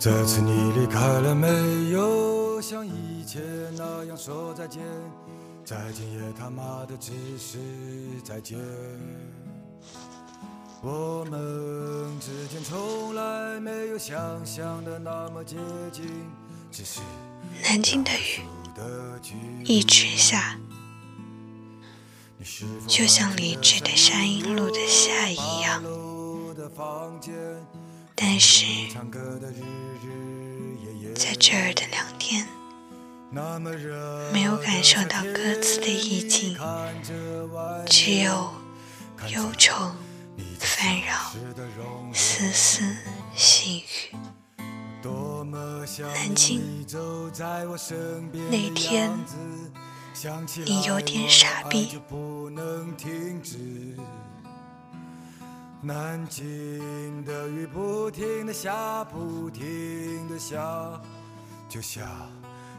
这次你离开了没有？像以前那样说再见，再见也他妈的只是再见。我们之间从来没有想象的那么接近，只是南京的雨一直下，就像理智的山阴路的夏一样。但是，在这儿的两天，没有感受到歌词的意境，只有忧愁。烦扰，丝丝细雨。南京，那天你有点傻逼。南京的雨的下，不停的下，就像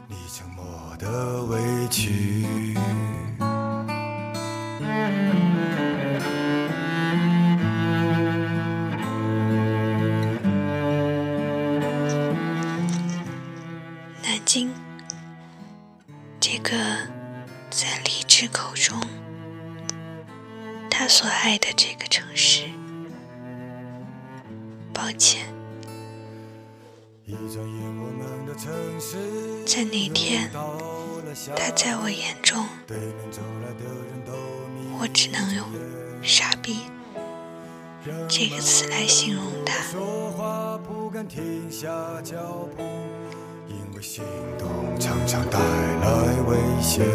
你沉默的委屈。南京这个在荔枝口中，他所爱的这个城市，抱歉，在那天，他在我眼中，我只能用“傻逼”这个词来形容他。因为常常带来危险。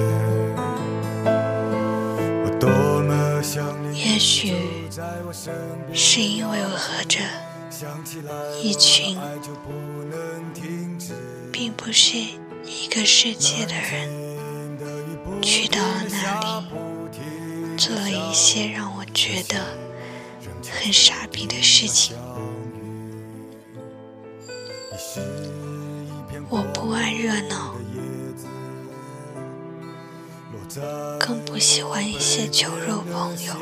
我多么想你。也许是因为我和着一群并不是一个世界的人，去到了那里，做了一些让我觉得很傻逼的事情。我不爱热闹，更不喜欢一些酒肉朋友。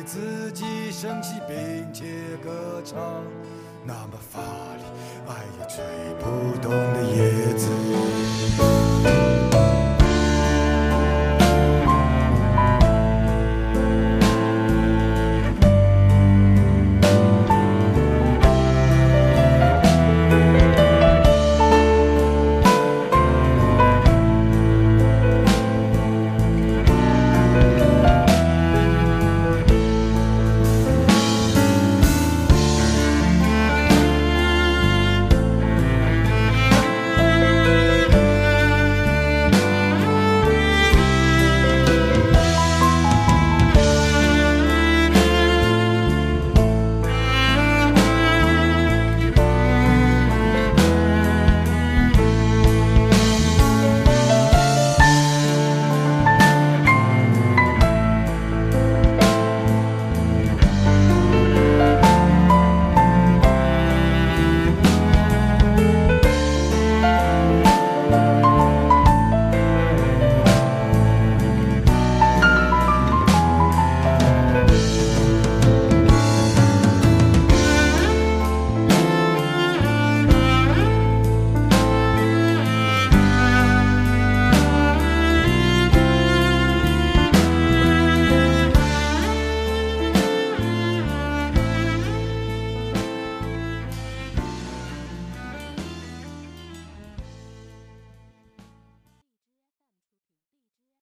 为自己升起并且歌唱。那么乏力，哎呀